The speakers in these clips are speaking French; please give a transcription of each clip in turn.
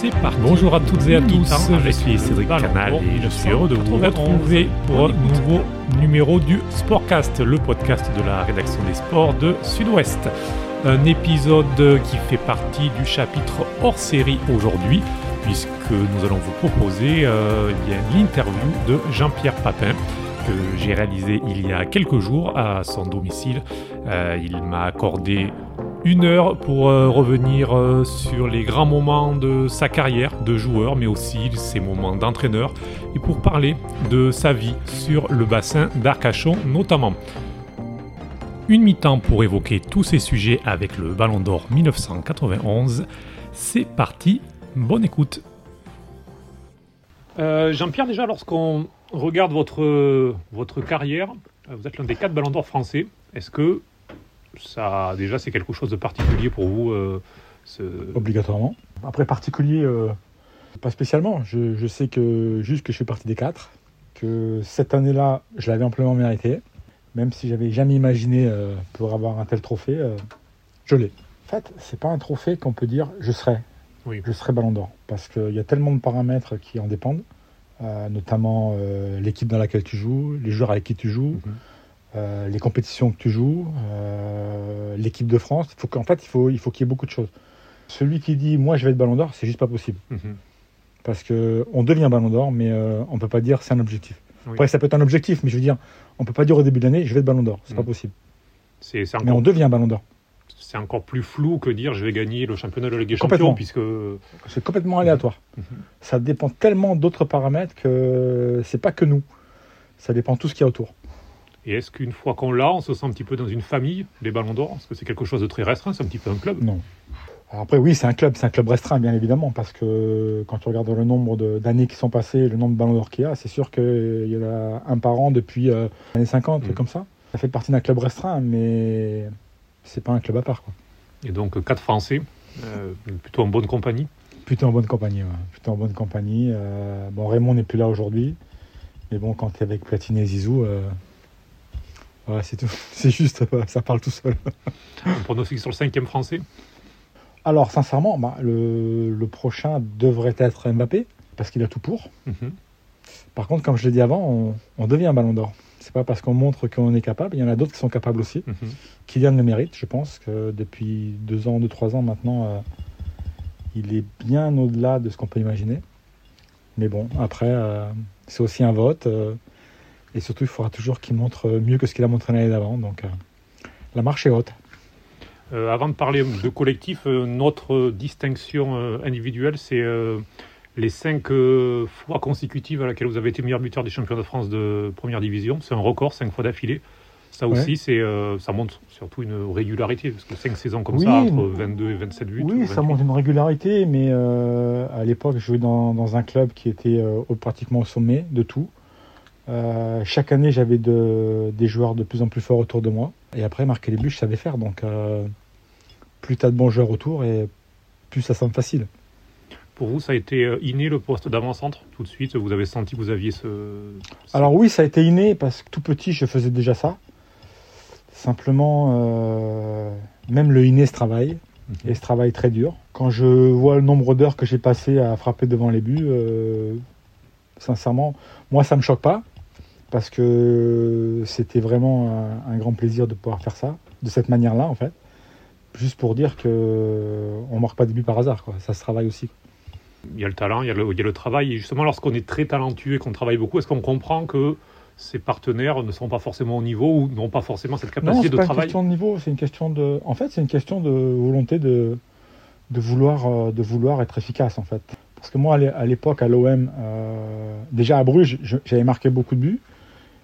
c'est parti. Bonjour à toutes et à tous, je suis Cédric Canal et je suis heureux de vous retrouver pour un nouveau numéro du Sportcast, le podcast de la rédaction des sports de Sud-Ouest. Un épisode qui fait partie du chapitre hors série aujourd'hui, puisque nous allons vous proposer euh, l'interview de Jean-Pierre Papin que j'ai réalisé il y a quelques jours à son domicile. Euh, il m'a accordé une heure pour euh, revenir euh, sur les grands moments de sa carrière de joueur, mais aussi ses moments d'entraîneur, et pour parler de sa vie sur le bassin d'Arcachon notamment. Une mi-temps pour évoquer tous ces sujets avec le Ballon d'Or 1991. C'est parti, bonne écoute. Euh, Jean-Pierre, déjà, lorsqu'on regarde votre, votre carrière, vous êtes l'un des quatre Ballons d'Or français. Est-ce que ça, déjà, c'est quelque chose de particulier pour vous euh, Obligatoirement. Après, particulier, euh, pas spécialement. Je, sais que juste que je suis parti des quatre, que cette année-là, je l'avais amplement mérité, même si j'avais jamais imaginé euh, pour avoir un tel trophée, je l'ai. En fait, c'est pas un trophée qu'on peut dire je serai. Oui. Je serai Ballon d'Or, parce qu'il y a tellement de paramètres qui en dépendent, notamment l'équipe dans laquelle tu joues, les joueurs avec qui tu joues. Mhm. Euh, les compétitions que tu joues, euh, l'équipe de France. Il faut qu'en fait, il faut, il faut qu'il y ait beaucoup de choses. Celui qui dit moi je vais être Ballon d'Or, c'est juste pas possible. Mhm. Parce que on devient Ballon d'Or, mais euh, on peut pas dire c'est un objectif. Après, ça peut être un objectif, mais je veux dire, on peut pas dire au début de l'année je vais être Ballon d'Or. C'est pas mhm. possible. Mais on devient Ballon d'Or. C'est encore plus flou que dire je vais gagner le championnat de la Ligue des Champions, puisque c'est complètement aléatoire. Ça dépend tellement d'autres paramètres que c'est pas que nous. Ça dépend de tout ce qu'il y a autour. Et est-ce qu'une fois qu'on l'a, on se sent un petit peu dans une famille, les Ballons d'Or? Est-ce que c'est quelque chose de très restreint C'est un petit peu un club? Non. après, oui, c'est un club, c'est un club restreint, bien évidemment, parce que quand tu regardes le nombre d'années qui sont passées, le nombre de Ballons d'Or qu'il y a, c'est sûr qu'il y en a un par an depuis euh, les années 50, mm. comme ça. Ça fait partie d'un club restreint, mais c'est pas un club à part. Quoi. Et donc, quatre Français, euh, plutôt en bonne compagnie? Plutôt en bonne compagnie, ouais. Plutôt en bonne compagnie. Euh, bon, Raymond n'est plus là aujourd'hui, mais bon, quand tu es avec Platine et Zizou c'est tout. C'est juste, ça parle tout seul. On pronostic sur le cinquième français? Alors, sincèrement, bah, le, prochain devrait être Mbappé, parce qu'il a tout pour. Mhm. Par contre, comme je l'ai dit avant, on, devient un ballon d'or. C'est pas parce qu'on montre qu'on est capable. Il y en a d'autres qui sont capables aussi. Mhm. Kylian le mérite, je pense que depuis deux ans, deux, trois ans maintenant, euh, il est bien au-delà de ce qu'on peut imaginer. Mais bon, après, euh, c'est aussi un vote. Euh, et surtout, il faudra toujours qu'il montre mieux que ce qu'il a montré l'année d'avant. Donc, euh, la marche est haute. Euh, avant de parler de collectif, euh, notre distinction individuelle, c'est les cinq fois consécutives à laquelle vous avez été meilleur buteur des championnats de France de première division. C'est un record, cinq fois d'affilée. Ça aussi, c'est, ça montre surtout une régularité, parce que cinq saisons comme ça, entre 22 et 27 buts. Oui, ça montre une régularité, mais à l'époque, je jouais dans, dans, un club qui était pratiquement au sommet de tout. Euh, chaque année, j'avais des joueurs de plus en plus forts autour de moi. Et après, marquer les buts, je savais faire. Donc, euh, plus tu as de bons joueurs autour, et plus ça semble facile. Pour vous, ça a été euh, inné le poste d'avant-centre tout de suite? Vous avez senti que vous aviez ce, Alors oui, ça a été inné parce que tout petit, je faisais déjà ça. Simplement, même le inné se travaille. Mhm. Et se travaille très dur. Quand je vois le nombre d'heures que j'ai passé à frapper devant les buts, sincèrement, moi, ça me choque pas parce que c'était vraiment un, grand plaisir de pouvoir faire ça, de cette manière-là, en fait. Juste pour dire qu'on ne marque pas des buts par hasard, quoi. ça se travaille aussi. Il y a le talent, il y a le, il y a le travail. Et justement, lorsqu'on est très talentueux et qu'on travaille beaucoup, est-ce qu'on comprend que ses partenaires ne sont pas forcément au niveau ou n'ont pas forcément cette capacité de travail c'est pas une question de niveau, c'est une question de... En fait, c'est une question de volonté de, de, vouloir, euh, de vouloir être efficace, en fait. Parce que moi, à l'époque, à l'OM, euh, déjà à Bruges, j'avais marqué beaucoup de buts.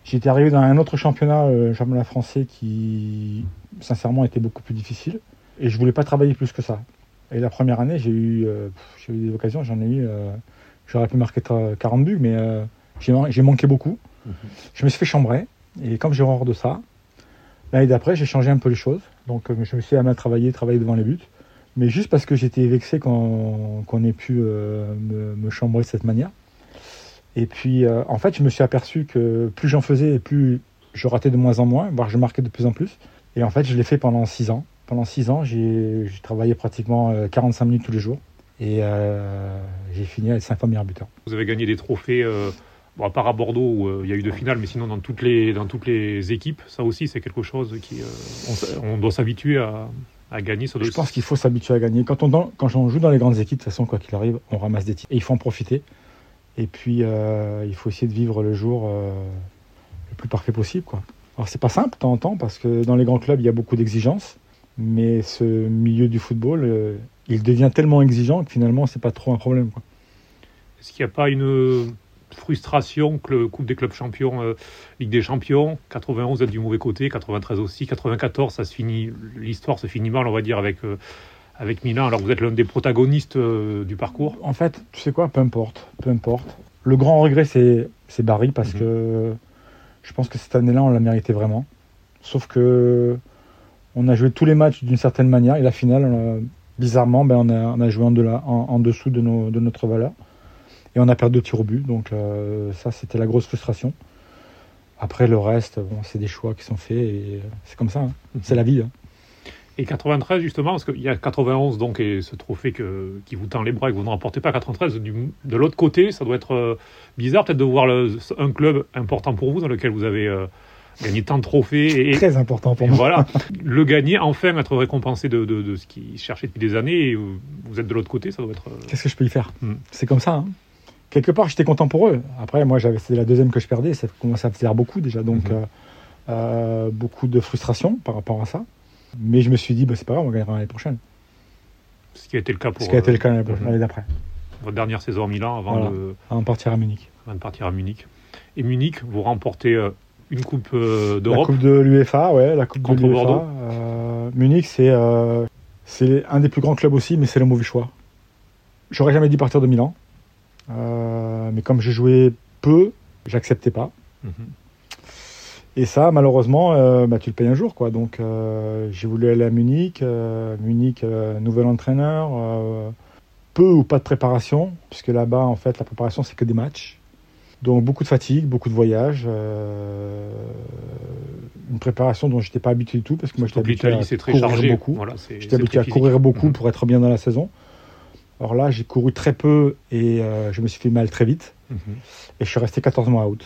J'étais arrivé dans un autre championnat, le euh, championnat français, qui sincèrement était beaucoup plus difficile. Et je voulais pas travailler plus que ça. Et la première année, j'ai eu, euh, eu des occasions, j'en ai eu. Euh, j'aurais pu marquer 40 buts, mais j'ai manqué beaucoup. Mhm. Je me suis fait chambrer. Et comme j'ai horreur de ça, l'année d'après, j'ai changé un peu les choses. Donc je me suis amené à travailler, travailler devant les buts. Mais juste parce que j'étais vexé qu'on ait pu me, me, chambrer de cette manière. Et puis, euh, en fait, je me suis aperçu que plus j'en faisais, plus je ratais de moins en moins, voire je marquais de plus en plus. Et en fait, je l'ai fait pendant six ans. Pendant six ans, j'ai travaillé pratiquement 45 euh, minutes tous les jours. Et j'ai fini à être 5 fois meilleur buteur. Vous avez gagné des trophées, bon, à part à Bordeaux où il y a eu deux finales, mais sinon dans toutes les, dans toutes les équipes, ça aussi c'est quelque chose qui. on, doit s'habituer à, à gagner. Je pense qu'il faut s'habituer à gagner. Quand on, quand on joue dans les grandes équipes, de toute façon, quoi qu'il arrive, on ramasse des titres. Et il faut en profiter. Et puis, il faut essayer de vivre le jour le plus parfait possible. Quoi. Alors c'est pas simple de temps en temps parce que dans les grands clubs il y a beaucoup d'exigences, mais ce milieu du football, euh, il devient tellement exigeant que finalement c'est pas trop un problème. Est-ce qu'il n'y a pas une frustration que le Coupe des clubs champions, euh, Ligue des champions, 91 êtes du mauvais côté, 93 aussi, 94 ça se finit, l'histoire se finit mal on va dire avec euh, avec Milan alors vous êtes l'un des protagonistes du parcours. En fait, tu sais quoi, peu importe, peu importe. Le grand regret c'est c'est Barry parce mhm. que je pense que cette année-là, on l'a mérité vraiment. Sauf que on a joué tous les matchs d'une certaine manière et la finale, bizarrement, ben, on, a, joué en, en, dessous de, notre valeur. Et on a perdu deux tirs au but. Donc euh, ça, c'était la grosse frustration. Après, le reste, bon, c'est des choix qui sont faits et c'est comme ça. Hein. Mhm. C'est la vie. Hein. Et 93, justement, parce qu'il y a 91, donc, et ce trophée que, qui vous tend les bras et que vous ne remportez pas 93, de l'autre côté, ça doit être euh, bizarre peut-être de voir un club important pour vous, dans lequel vous avez euh, gagné tant de trophées. Et, Très important pour moi. Voilà, le gagner, enfin être récompensé de, de, ce qu'il cherchait depuis des années, et vous êtes de l'autre côté, ça doit être... Euh, Qu'est-ce que je peux y faire? Hmm. C'est comme ça. Hein. Quelque part, j'étais content pour eux. Après, moi, c'était la deuxième que je perdais, ça commençait à faire beaucoup déjà, donc hmm. beaucoup de frustration par rapport à ça. Mais je me suis dit, bah, c'est pas grave, on gagnera l'année prochaine. Ce qui a été le cas pour. Ce qui a été le cas l'année d'après. Votre dernière saison à Milan avant, de... avant de partir à Munich. Avant de partir à Munich. Et Munich, vous remportez euh, une Coupe euh, d'Europe. La Coupe de l'UEFA, ouais, la Coupe de l'UEFA. Euh, Munich, c'est c'est un des plus grands clubs aussi, mais c'est le mauvais choix. J'aurais jamais dit partir de Milan. mais comme j'ai joué peu, j'acceptais pas. Mhm. Et ça, malheureusement, euh, bah, tu le payes un jour. Quoi. Donc, euh, j'ai voulu aller à Munich. Euh, Munich, nouvel entraîneur. peu ou pas de préparation, puisque là-bas, en fait, la préparation, c'est que des matchs. Donc, beaucoup de fatigue, beaucoup de voyages. une préparation dont je n'étais pas habitué du tout, parce que moi, j'étais habitué à courir beaucoup. j'étais habitué à courir beaucoup pour être bien dans la saison. Alors là, j'ai couru très peu et je me suis fait mal très vite. Mhm. Et je suis resté 14 mois out.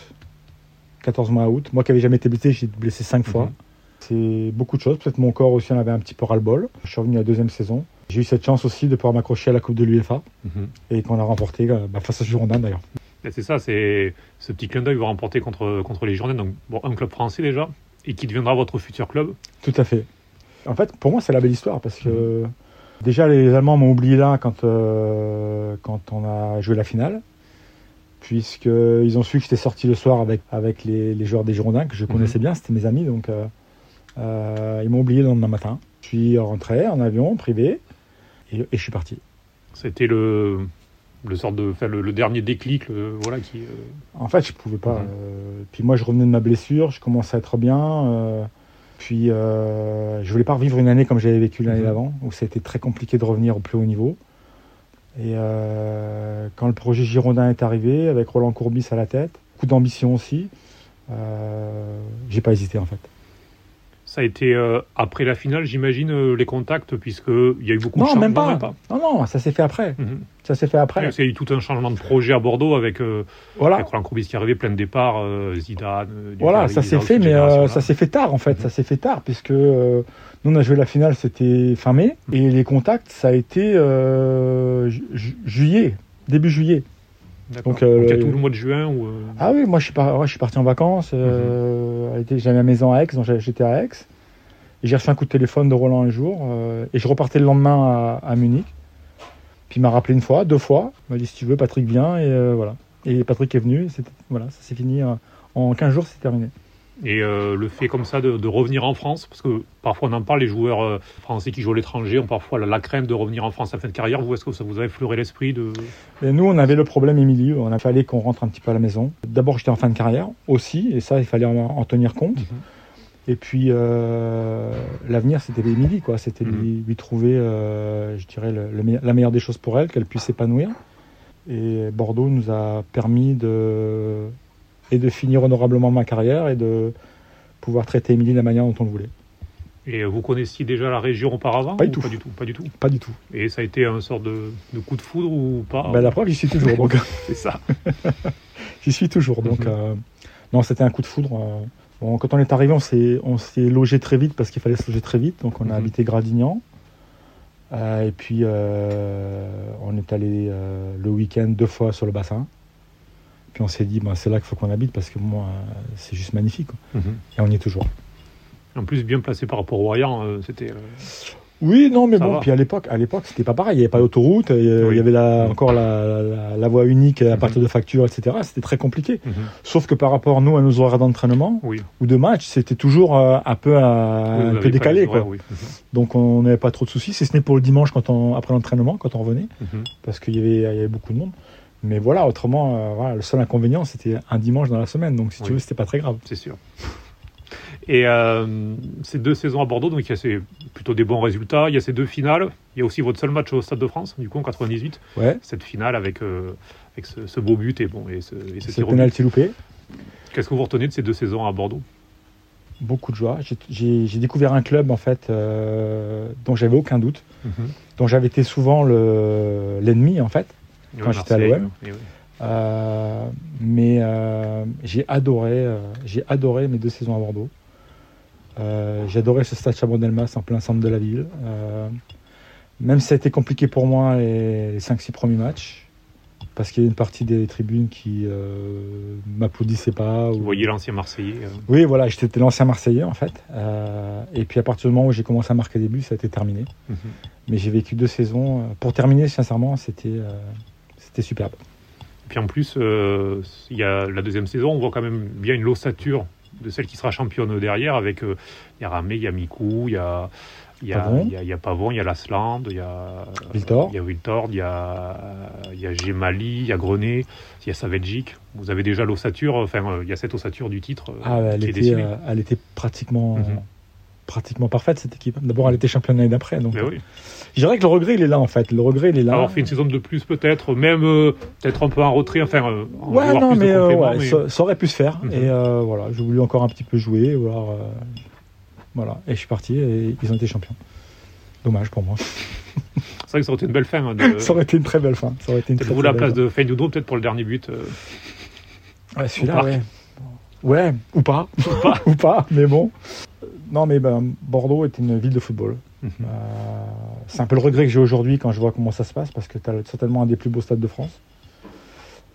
14 mois out. Moi qui n'avais jamais été blessé, j'ai été blessé 5 fois. Mhm. C'est beaucoup de choses. Peut-être mon corps aussi en avait un petit peu ras-le-bol. Je suis revenu la deuxième saison. J'ai eu cette chance aussi de pouvoir m'accrocher à la Coupe de l'UEFA mhm. et qu'on a remporté euh, bah, face à Girondin d'ailleurs. C'est ça, c'est ce petit clin d'œil vous remportez contre, contre les Girondins, donc bon, un club français déjà, et qui deviendra votre futur club. Tout à fait. En fait, pour moi, c'est la belle histoire parce que mhm. déjà les Allemands m'ont oublié là quand, euh, quand on a joué la finale puisqu'ils ont su que j'étais sorti le soir avec, avec les, joueurs des Girondins, que je mhm. connaissais bien, c'était mes amis, donc euh, euh, ils m'ont oublié le lendemain matin. Je suis rentré en avion privé et, je suis parti. C'était le, le sort de, le, dernier déclic, voilà qui. Euh, en fait, je pouvais pas. Mhm. puis moi, je revenais de ma blessure, je commençais à être bien. puis je voulais pas revivre une année comme j'avais vécu l'année mhm. d'avant, où c'était très compliqué de revenir au plus haut niveau. Et euh, quand le projet Girondin est arrivé, avec Roland Courbis à la tête, beaucoup d'ambition aussi, euh, j'ai pas hésité en fait. Ça a été euh, après la finale, j'imagine, euh, les contacts, puisqu'il y a eu beaucoup de changements. Même pas. Non, non, ça s'est fait après. Mhm. Ça s'est fait après. il y a eu tout un changement de projet à Bordeaux avec, voilà. avec Roland Courbis qui est arrivé, plein de départs, Zidane. Voilà, ça s'est fait, mais ça s'est fait tard en fait. Mhm. Ça s'est fait tard, puisque nous, on a joué la finale, c'était fin mai, mhm. et les contacts, ça a été juillet, début juillet. Donc, euh, Donc, il y a tout le mois de juin euh, Ah oui, moi je suis, je suis parti en vacances. Euh, mhm. J'avais ma maison à Aix, donc j'étais à Aix. J'ai reçu un coup de téléphone de Roland un jour. et je repartais le lendemain à, Munich. Puis il m'a rappelé une fois, deux fois. Il m'a dit si tu veux, Patrick vient. Et voilà. Et Patrick est venu. Voilà, ça s'est fini. en 15 jours, c'est terminé. Et euh, le fait comme ça de, revenir en France, parce que parfois on en parle, les joueurs euh, français qui jouent à l'étranger ont parfois la, crainte de revenir en France à fin de carrière. Vous, est-ce que ça vous avait fleuré l'esprit de... nous, on avait le problème, Émilie, on a fallu qu'on rentre un petit peu à la maison. D'abord, j'étais en fin de carrière aussi, et ça, il fallait en, tenir compte. Mhm. Et puis, euh, l'avenir, c'était Émilie, quoi. C'était lui, mhm. trouver, je dirais, la meilleure des choses pour elle, qu'elle puisse s'épanouir. Et Bordeaux nous a permis de et de finir honorablement ma carrière et de pouvoir traiter Émilie de la manière dont on le voulait. Et vous connaissiez déjà la région auparavant Pas du tout. Pas du tout? Pas du tout. Pas du tout. Et ça a été un sort de, de coup de foudre ou pas? Ben, la preuve, j'y suis toujours. donc, C'est ça. j'y suis toujours. Donc, Mhm. euh, non, c'était un coup de foudre. euh. Bon, quand on est arrivé, on s'est, logé très vite parce qu'il fallait se loger très vite. Donc, on a Mhm. habité Gradignan. Euh, et puis, euh, on est allé euh, le week-end deux fois sur le bassin. Puis on s'est dit, c'est là qu'il faut qu'on habite parce que moi, c'est juste magnifique. quoi. Mhm. Et on y est toujours. En plus, bien placé par rapport au Royan, euh, c'était. euh, Oui, non, mais Ça bon, va. puis à l'époque, à l'époque, c'était pas pareil. Il n'y avait pas d'autoroute, il y Oui. il y avait la- encore la, la- la voie unique à Mhm. partir de factures, etc. C'était très compliqué. mhm. Sauf que par rapport, nous, à nos horaires d'entraînement Oui. ou de match, c'était toujours euh, un peu, Oui, un peu décalé. Quoi. horaires. Donc on n'avait pas trop de soucis, si ce n'est pour le dimanche quand on, après l'entraînement, quand on revenait, parce qu'il y avait, il y avait beaucoup de monde. Mais voilà, autrement, euh, voilà, le seul inconvénient, c'était un dimanche dans la semaine. Donc si tu veux, c'était pas très grave. C'est sûr. Et euh, ces deux saisons à Bordeaux, donc il y a ces- plutôt des bons résultats. Il y a ces deux finales. Il y a aussi votre seul match au Stade de France, du coup en 98. Ouais, Cette finale avec, euh, avec ce, ce beau but et, bon, et ce, et ce penalty loupé. Qu'est-ce que vous retenez de ces deux saisons à Bordeaux? Beaucoup de joie. J'ai- découvert un club, en fait, euh, dont j'avais aucun doute, Mhm. dont j'avais été souvent le- l'ennemi, en fait. Quand j'étais à l'OM. oui. Euh, mais euh, j'ai adoré, euh, j'ai adoré mes deux saisons à Bordeaux. J'ai adoré ce stade Chabon-Delmas en plein centre de la ville. Même si ça a été compliqué pour moi les, les 5-6 premiers matchs, parce qu'il y a une partie des tribunes qui euh, m'applaudissaient pas. Vous ou- voyez l'ancien Marseillais. euh, Oui, voilà, j'étais l'ancien Marseillais en fait. Euh, et puis à partir du moment où j'ai commencé à marquer des buts, ça a été terminé. mhm. Mais j'ai vécu deux saisons. Pour terminer, sincèrement, c'était c'était superbe. Puis en plus, euh, il y a la deuxième saison, on voit quand même bien une l'ossature de celle qui sera championne derrière, avec euh, il y a Ramé, il y a Mikou, il y a il y a, Pavon. il y a, il y a Pavon, il y a Lasland, il y a Wiltord. il y a Wiltord, il y a il y a Gemali, il y a Grenet, il y a Savelgic. Vous avez déjà l'ossature, enfin euh, il y a cette ossature du titre euh, Ah, elle, qui est était, dessinée. euh, elle était pratiquement, Mhm. Pratiquement parfaite cette équipe. D'abord, elle était championne l'année d'après. Donc, euh, oui. je dirais que le regret, il est là en fait. Le regret, il est là. Avoir fait une saison de plus peut-être, même euh, peut-être un peu en retrait, enfin euh, en Ouais, non, plus de mais, euh, compléments, ouais, mais- Ça, ça aurait pu se faire. Mhm. Et euh, voilà, j'ai voulu encore un petit peu jouer. Voilà, euh, voilà. Et je suis parti et ils ont été champions. Dommage pour moi. c'est vrai que ça aurait été une belle fin. hein, de- ça aurait été une très belle fin. Ça aurait été une très, très la belle place de Feindoudo peut-être pour le dernier but. euh, fin. Ouais, celui-là, ouais. Ouais, ou pas. ou pas, mais bon. Non, mais ben, Bordeaux est une ville de football. Mhm. Euh, c'est un peu le regret que j'ai aujourd'hui quand je vois comment ça se passe, parce que tu as certainement un des plus beaux stades de France.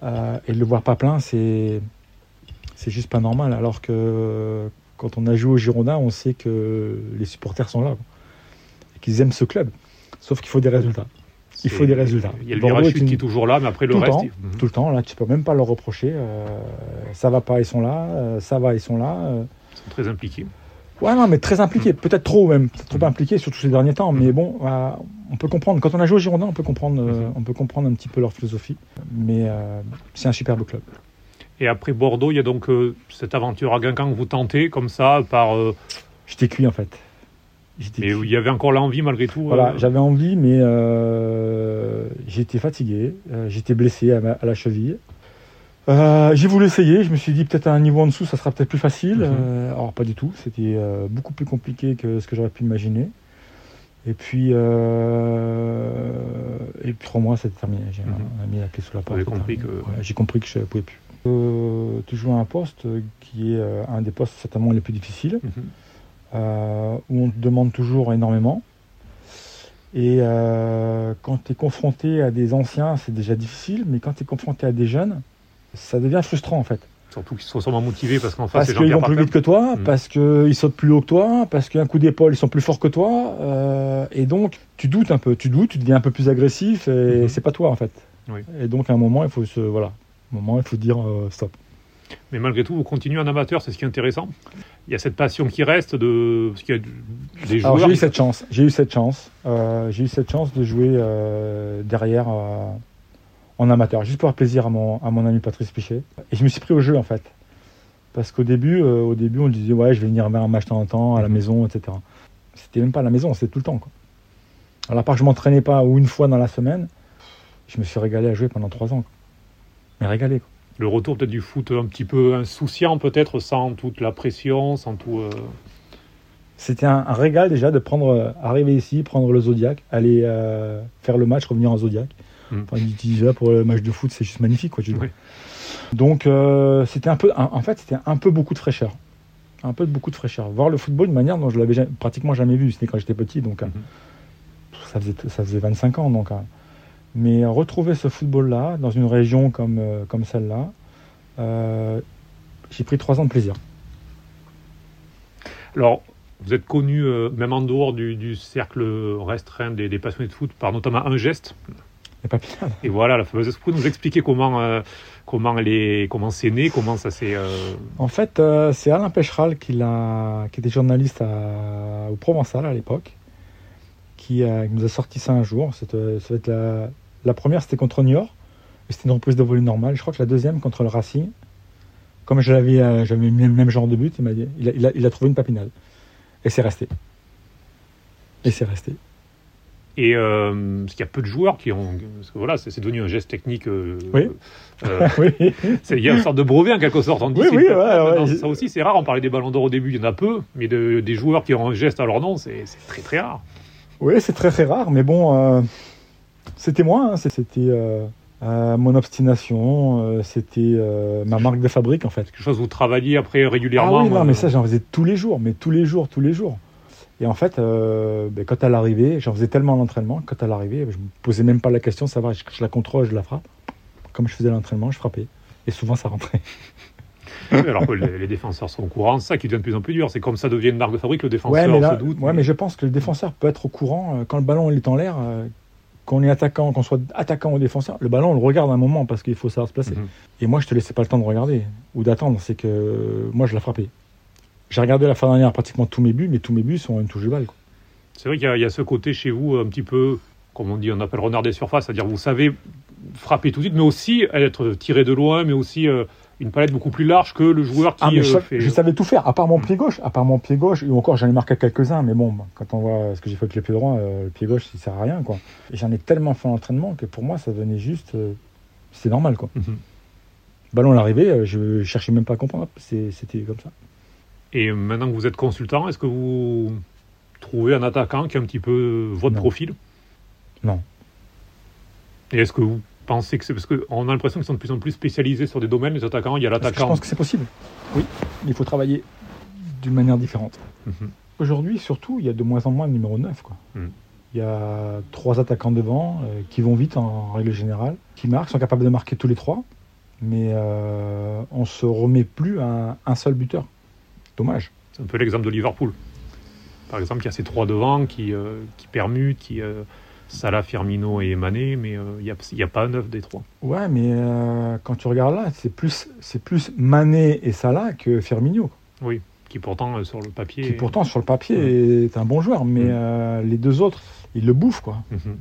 Euh, et de le voir pas plein, c'est c'est juste pas normal. Alors que quand on a joué au Girondin, on sait que les supporters sont là, quoi. et qu'ils aiment ce club. Sauf qu'il faut des résultats. Il faut des résultats. Il y a le Bordeaux est une- qui est toujours là, mais après le Tout le reste. temps. Mhm. Tout le temps, là, tu peux même pas leur reprocher. euh, ça va pas, ils sont là. euh, ça va, ils sont là. Ils sont très impliqués. Ouais, non, mais très impliqué, Mm. peut-être trop même, peut-être trop impliqué, surtout ces derniers temps. Mais bon, euh, on peut comprendre. Quand on a joué au Girondin, on peut comprendre, euh, Mhm. on peut comprendre un petit peu leur philosophie. Mais euh, c'est un superbe club. Et après Bordeaux, il y a donc cette aventure à Guingamp que vous tentez comme ça, par, J'étais cuit en fait. Mais il y avait encore l'envie malgré tout. Voilà, j'avais envie, mais j'étais fatigué, j'étais blessé à, ma- à la cheville. Euh, j'ai voulu essayer, je me suis dit peut-être à un niveau en dessous, ça sera peut-être plus facile. Mhm. Euh, alors pas du tout, c'était euh, beaucoup plus compliqué que ce que j'aurais pu imaginer. Et puis, et puis trois mois, c'était terminé. J'ai Mhm. mis la clé sous la porte. compris que- Ouais, j'ai compris que je ne pouvais plus. Tu joues à un poste qui est un des postes certainement les plus difficiles mhm. où on te demande toujours énormément. Et quand tu es confronté à des anciens, c'est déjà difficile, mais quand tu es confronté à des jeunes, ça devient frustrant en fait. Surtout qu'ils sont sûrement motivés parce qu'en face, Parce qu'ils vont plus vite que toi, Mm. parce qu'ils sautent plus haut que toi, parce qu'un coup d'épaule, ils sont plus forts que toi. euh, et donc, tu doutes un peu, tu doutes, tu deviens un peu plus agressif, et Mhm. c'est pas toi en fait. Oui. Et donc, à un moment, il faut se. Voilà. Un moment, il faut dire euh, stop. Mais malgré tout, vous continuez en amateur, c'est ce qui est intéressant. Il y a cette passion qui reste de parce qu'il y a des joueurs. j'ai eu cette chance, j'ai eu cette chance, euh, j'ai eu cette chance de jouer derrière en amateur, juste pour faire plaisir à mon, à mon ami Patrice Pichet. Et je me suis pris au jeu en fait, parce qu'au début, euh, au début on disait ouais je vais venir un match de temps en temps à la maison, etc. C'était même pas à la maison, c'était tout le temps. Quoi. Alors à part que je m'entraînais pas ou une fois dans la semaine, je me suis régalé à jouer pendant trois ans. Quoi. Mais régalé. Quoi. Le retour peut-être du foot un petit peu insouciant, peut-être sans toute la pression, sans tout. euh, c'était un, régal déjà de prendre, arriver ici, prendre le Zodiac, aller faire le match, revenir en Zodiac. Mm. Enfin, déjà pour le match de foot, c'est juste magnifique, quoi. Tu Donc c'était un peu, en fait, c'était un peu beaucoup de fraîcheur, un peu beaucoup de fraîcheur. Voir le football de manière dont je l'avais pratiquement jamais vu. C'était quand j'étais petit, donc mm-hmm. ça faisait ça faisait 25 ans, donc. Hein. Mais retrouver ce football-là dans une région comme comme celle-là, j'ai pris trois ans de plaisir. Alors, vous êtes connu, euh, même en dehors du, cercle restreint des, passionnés de foot, par notamment un geste. Et voilà, la fameuse. Vous nous expliquer comment, euh, comment, elle comment c'est né, comment ça s'est. Euh, en fait, c'est Alain Pecheral qui, qui était journaliste au Provençal à l'époque, qui, nous a sorti ça un jour. Ça va être la, la première, c'était contre Niort. C'était une reprise de volume normale. Je crois que la deuxième, contre le Racing, comme je l'avais, euh, j'avais mis le même genre de but, il a, il, a, trouvé une papinale. Et c'est resté. Et c'est resté. Et euh, parce qu'il y a peu de joueurs qui ont. voilà, c'est devenu un geste technique. Euh, oui. Euh, oui. Il y a une sorte de brevet en quelque sorte. On dit, oui, oui, Ça aussi, c'est rare. On parlait des ballons d'or au début, il y en a peu. Mais de, des joueurs qui ont un geste à leur nom, c'est très très rare. Oui, c'est très très rare. Mais bon, c'était moi. Hein, c'était euh, mon obstination, euh, c'était euh, ma marque de fabrique en fait. Quelque chose où vous travailliez après régulièrement Ah oui, non, mais ça j'en faisais tous les jours, mais tous les jours, tous les jours. Et en fait, ben, quand à l'arrivée, j'en faisais tellement l'entraînement, quand à l'arrivée, je me posais même pas la question, ça va, je, la contrôle, je la frappe. Comme je faisais l'entraînement, je frappais. Et souvent ça rentrait. alors que les, défenseurs sont au courant, c'est ça qui devient de plus en plus dur. C'est comme ça devient une marque de fabrique, le défenseur ouais, se doute. Ouais, mais... je pense que le défenseur peut être au courant quand le ballon est en l'air qu'on est attaquant, qu'on soit attaquant ou défenseur, le ballon, on le regarde un moment parce qu'il faut savoir se placer. Mhm. Et moi, je te laissais pas le temps de regarder ou d'attendre. C'est que moi, je l'ai frappé. J'ai regardé la fin dernière pratiquement tous mes buts, mais tous mes buts sont une touche de balle. C'est vrai qu'il y, a ce côté chez vous un petit peu, comme on dit, on appelle renard des surfaces, c'est-à-dire vous savez frapper tout de suite, mais aussi être tiré de loin, mais aussi euh, une palette beaucoup plus large que le joueur qui ah, euh, fait... Je savais tout faire, à part mon pied gauche, à part mon pied gauche, ou encore j'en ai marqué quelques-uns, mais bon, quand on voit ce que j'ai fait avec le pied droit, euh, le pied gauche, il sert à rien, quoi. Et j'en ai tellement fait l'entraînement que pour moi, ça devenait juste... Euh, c'est normal, quoi. Mhm. Ballon l'arrivée, je cherchais même pas à comprendre, c'était comme ça. Et maintenant que vous êtes consultant, est-ce que vous trouvez un attaquant qui a un petit peu votre profil? Non. Et est-ce que vous pensez que c'est parce qu'on a l'impression qu'ils sont de plus en plus spécialisés sur des domaines, les attaquants. Il y a l'attaquant. Je pense que c'est possible. Oui, il faut travailler d'une manière différente. Mhm. Aujourd'hui, surtout, il y a de moins en moins de numéro 9. Quoi. Mhm. Il y a trois attaquants devant euh, qui vont vite en règle générale, qui marquent, sont capables de marquer tous les trois, mais euh, on se remet plus à un seul buteur. Dommage. C'est un peu l'exemple de Liverpool. Par exemple, il y a ces trois devant qui, euh, qui permutent, qui euh, Salah, Firmino et Mané, mais il euh, n'y a, y a, pas neuf des trois. Ouais, mais euh, quand tu regardes là, c'est plus, c'est plus Mané et Salah que Firmino. Oui, qui pourtant euh, sur le papier. Qui pourtant sur le papier est un bon joueur, mais mm. les deux autres, ils le bouffent quoi. Mm-hmm.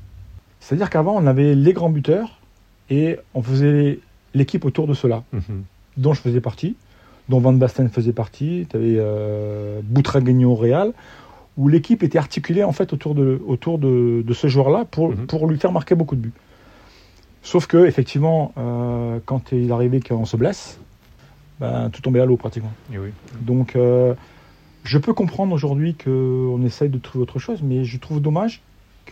C'est-à-dire qu'avant, on avait les grands buteurs et on faisait l'équipe autour de cela, mm-hmm. dont je faisais partie, dont Van Basten faisait partie. Tu avais Boutragueño au Real où l'équipe était articulée en fait autour de, autour de, ce joueur-là pour, mhm. pour lui faire marquer beaucoup de buts. Sauf que effectivement, euh, quand il arrivait qu'on se blesse, ben, tout tombait à l'eau pratiquement. Donc, euh, je peux comprendre aujourd'hui qu'on essaye de trouver autre chose, mais je trouve dommage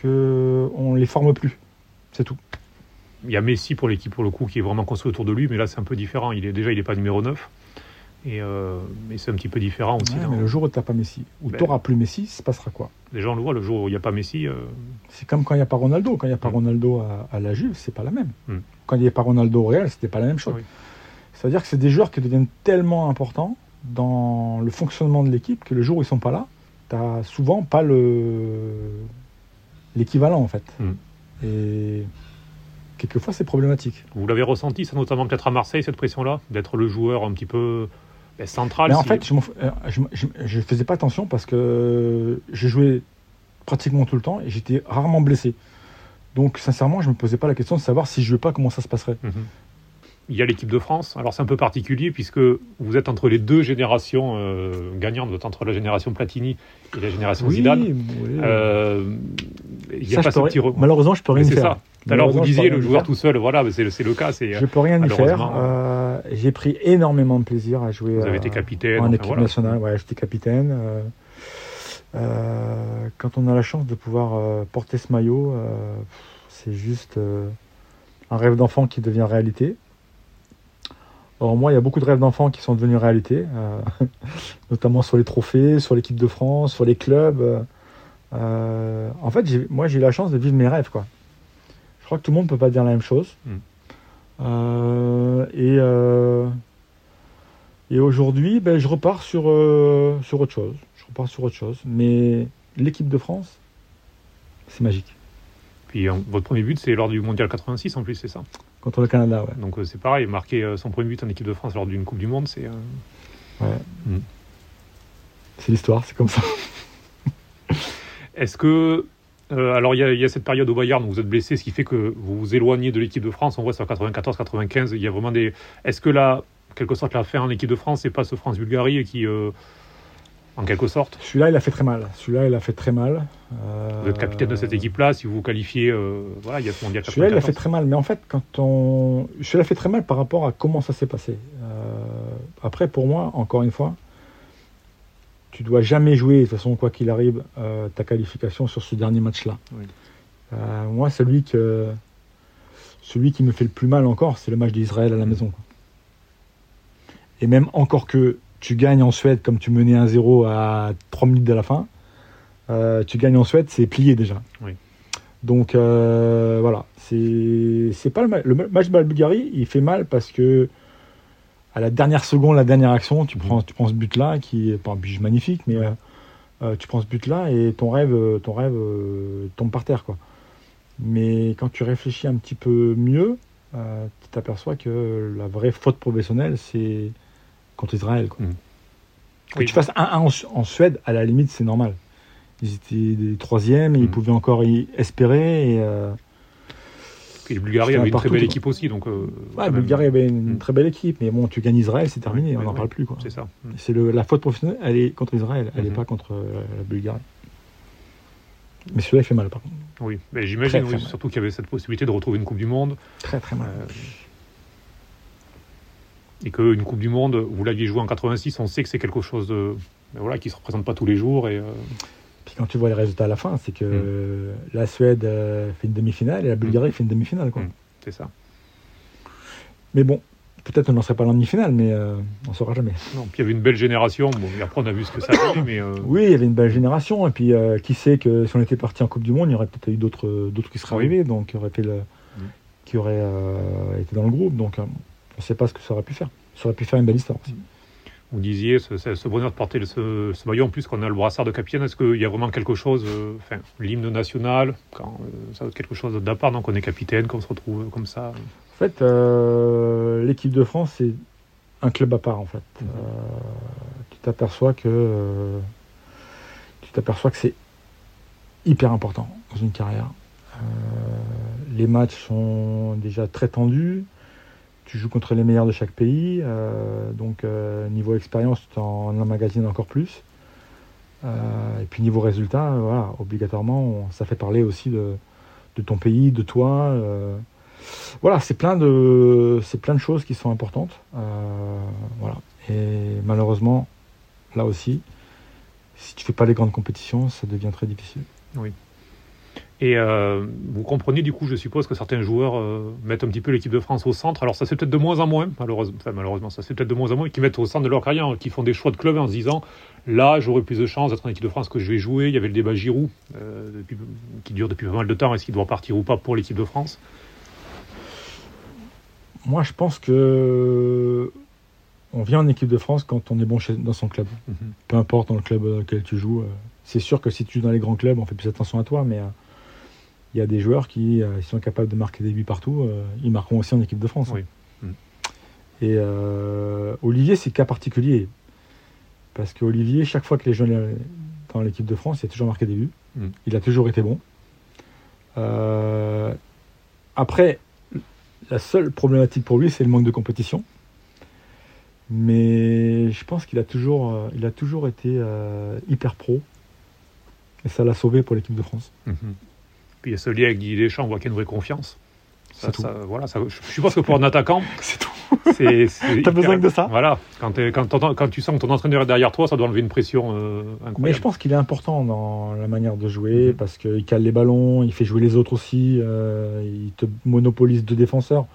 qu'on ne les forme plus. C'est tout. Il y a Messi pour l'équipe, pour le coup, qui est vraiment construit autour de lui, mais là, c'est un peu différent. Il est, déjà, il n'est pas numéro 9. Et euh, mais c'est un petit peu différent aussi. mais le jour où tu n'as pas Messi, ou ben, tu n'auras plus Messi, se passera quoi? Les gens le voient, le jour où il n'y a pas Messi. Euh, c'est comme quand il n'y a pas Ronaldo. Quand il n'y a pas mm. Ronaldo à, la Juve, c'est pas la même. Mm. Quand il n'y a pas Ronaldo au Real, c'était pas la même chose. C'est-à-dire que c'est des joueurs qui deviennent tellement importants dans le fonctionnement de l'équipe que le jour où ils sont pas là, tu n'as souvent pas le l'équivalent en fait. Mm. Et quelquefois c'est problématique. Vous l'avez ressenti, ça notamment peut-être à Marseille, cette pression-là, d'être le joueur un petit peu central. Mais en fait, je ne euh, faisais pas attention parce que je jouais pratiquement tout le temps et j'étais rarement blessé. Donc, sincèrement, je ne me posais pas la question de savoir si je jouais pas, comment ça se passerait. Mhm. Il y a l'équipe de France. Alors, c'est un peu particulier puisque vous êtes entre les deux générations euh, gagnantes. Vous êtes entre la génération Platini et la génération Zidane. Oui. Euh, il y a pas ce petit Malheureusement, je peux rien faire. Ça. Alors vous disiez le joueur tout seul, voilà, c'est le cas. Je peux rien y faire. Euh, j'ai pris énormément de plaisir à jouer. Vous avez été capitaine en équipe nationale. Ouais, j'étais capitaine. Euh, quand on a la chance de pouvoir porter ce maillot, c'est juste un rêve d'enfant qui devient réalité. Or, moi, il y a beaucoup de rêves d'enfants qui sont devenus réalité, notamment sur les trophées, sur l'équipe de France, sur les clubs. en fait, moi, j'ai eu la chance de vivre mes rêves. Quoi. Je crois que tout le monde ne peut pas dire la même chose. Hmm. Euh, et, euh, et aujourd'hui, ben, je repars sur, euh, sur autre chose. Je repars sur autre chose. Mais l'équipe de France, c'est magique. Puis votre premier but, c'est lors du Mondial 86 en plus, c'est ça? Contre le Canada, ouais. Donc c'est pareil, marquer son premier but en équipe de France lors d'une Coupe du Monde, c'est. Ouais. Hmm. C'est l'histoire, c'est comme ça. Est-ce que euh, alors, il y, a cette période au Bayern où vous êtes blessé, ce qui fait que vous vous éloignez de l'équipe de France. On voit sur 94-95, il y a vraiment des. Est-ce que là, quelque sorte, la fin en équipe de France, c'est pas ce France-Bulgarie qui. Euh, en quelque sorte? Celui-là, il a fait très mal. Celui-là, il a fait très mal. Vous êtes capitaine de cette équipe-là, si vous vous qualifiez. Euh, voilà, il y a ce mondial Celui-là, il a fait très mal. Mais en fait, quand on. Celui-là fait très mal par rapport à comment ça s'est passé. après, pour moi, encore une fois, tu dois jamais jouer, de toute façon, quoi qu'il arrive, euh, ta qualification sur ce dernier match-là. Euh, moi, celui, que, celui qui me fait le plus mal encore, c'est le match d'Israël à la maison. Et même encore que tu gagnes en Suède comme tu menais 1-0 à 3 minutes de la fin, euh, tu gagnes en Suède, c'est plié déjà. Donc voilà, c'est pas le, le match de la Bulgarie, il fait mal parce que à la dernière seconde, la dernière action, tu prends, tu prends ce but-là, qui est pas un but magnifique, mais euh, euh, tu prends ce but-là et ton rêve, ton rêve euh, tombe par terre. Quoi. Mais quand tu réfléchis un petit peu mieux, tu t'aperçois que la vraie faute professionnelle, c'est contre Israël. Quoi. Mmh. Que tu fasses 1-1 en, Suède, à la limite, c'est normal. Ils étaient des troisièmes et ils mmh. pouvaient encore y espérer. Et, et Bulgarie avait une très belle équipe aussi. Donc, euh, ouais, Bulgarie avait une mm. très belle équipe, mais bon, tu gagnes Israël, c'est terminé, on n'en parle plus. C'est ça. Mm. C'est la faute professionnelle, elle est contre Israël, elle n'est mm-hmm. pas contre euh, la Bulgarie. Mais celui-là, il fait mal, par contre. Oui, mais j'imagine surtout qu'il y avait cette possibilité de retrouver une Coupe du Monde. Très, très mal. Euh, et qu'une Coupe du Monde, vous l'aviez joué en 86, on sait que c'est quelque chose de, voilà, qui ne se représente pas tous les jours. Et, puis quand tu vois les résultats à la fin, c'est que mm. la Suède euh, fait une demi-finale et la Bulgarie mm. fait une demi-finale. Mm. C'est ça. Mais bon, peut-être on n'en serait pas en demi-finale, mais euh, on ne saura jamais. Non, puis il y avait une belle génération. Bon, après, on a vu ce que ça a fait, mais. Euh, oui, il y avait une belle génération. Et puis, qui sait que si on était parti en Coupe du Monde, il y aurait peut-être eu d'autres, d'autres qui seraient arrivés, donc qui auraient, fait le, qui auraient été dans le groupe. Donc, on ne sait pas ce que ça aurait pu faire. Ça aurait pu faire une belle histoire aussi vous disiez, ce, bonheur de porter ce, maillot, en plus qu'on a le brassard de capitaine, est-ce qu'il y a vraiment quelque chose, euh, enfin, l'hymne national, quand, euh, ça quelque chose d'à donc on est capitaine, qu'on se retrouve comme ça En fait, euh, l'équipe de France, c'est un club à part, en fait. Mhm. tu t'aperçois que, tu t'aperçois que c'est hyper important dans une carrière. les matchs sont déjà très tendus tu joues contre les meilleurs de chaque pays, euh, donc euh, niveau expérience, tu en emmagasines encore plus. Euh, et puis niveau résultat, voilà, obligatoirement, ça fait parler aussi de, ton pays, de toi. voilà, c'est plein de plein de choses qui sont importantes. voilà. Et malheureusement, là aussi, si tu fais pas les grandes compétitions, ça devient très difficile. Oui. Et euh, vous comprenez du coup, je suppose que certains joueurs euh, mettent un petit peu l'équipe de France au centre. Alors ça c'est peut-être de moins en moins, malheureusement, enfin, malheureusement ça c'est peut-être de moins en moins, qui mettent au centre de leur carrière, qui font des choix de club en se disant là j'aurai plus de chances d'être en équipe de France que je vais jouer. Il y avait le débat Giroud euh, qui dure depuis pas mal de temps, est-ce qu'il doit partir ou pas pour l'équipe de France? Moi je pense que on vient en équipe de France quand on est bon dans son club. Mhm. Peu importe dans le club dans lequel tu joues. C'est sûr que si tu joues dans les grands clubs, on fait plus attention à toi, mais il y a des joueurs qui euh, sont capables de marquer des buts partout, euh, ils marqueront aussi en équipe de France. Hein. Et euh, Olivier, c'est cas particulier. Parce qu'Olivier, chaque fois que les jeunes dans l'équipe de France, il a toujours marqué des buts. Mm. Il a toujours été bon. après, la seule problématique pour lui, c'est le manque de compétition. Mais je pense qu'il a toujours, il a toujours été hyper pro. Et ça l'a sauvé pour l'équipe de France. Mm-hmm. Puis il y a ce lien avec Didier Deschamps, on voit qu'il y a une vraie confiance. Ça, voilà, je suppose que pour un attaquant, c'est tout. T'as besoin de ça? Voilà. Quand, quand, quand, tu sens que ton entraîneur est derrière toi, ça doit enlever une pression euh, incroyable. Mais je pense qu'il est important dans la manière de jouer mhm. parce qu'il cale les ballons, il fait jouer les autres aussi, euh, il te monopolise deux défenseurs.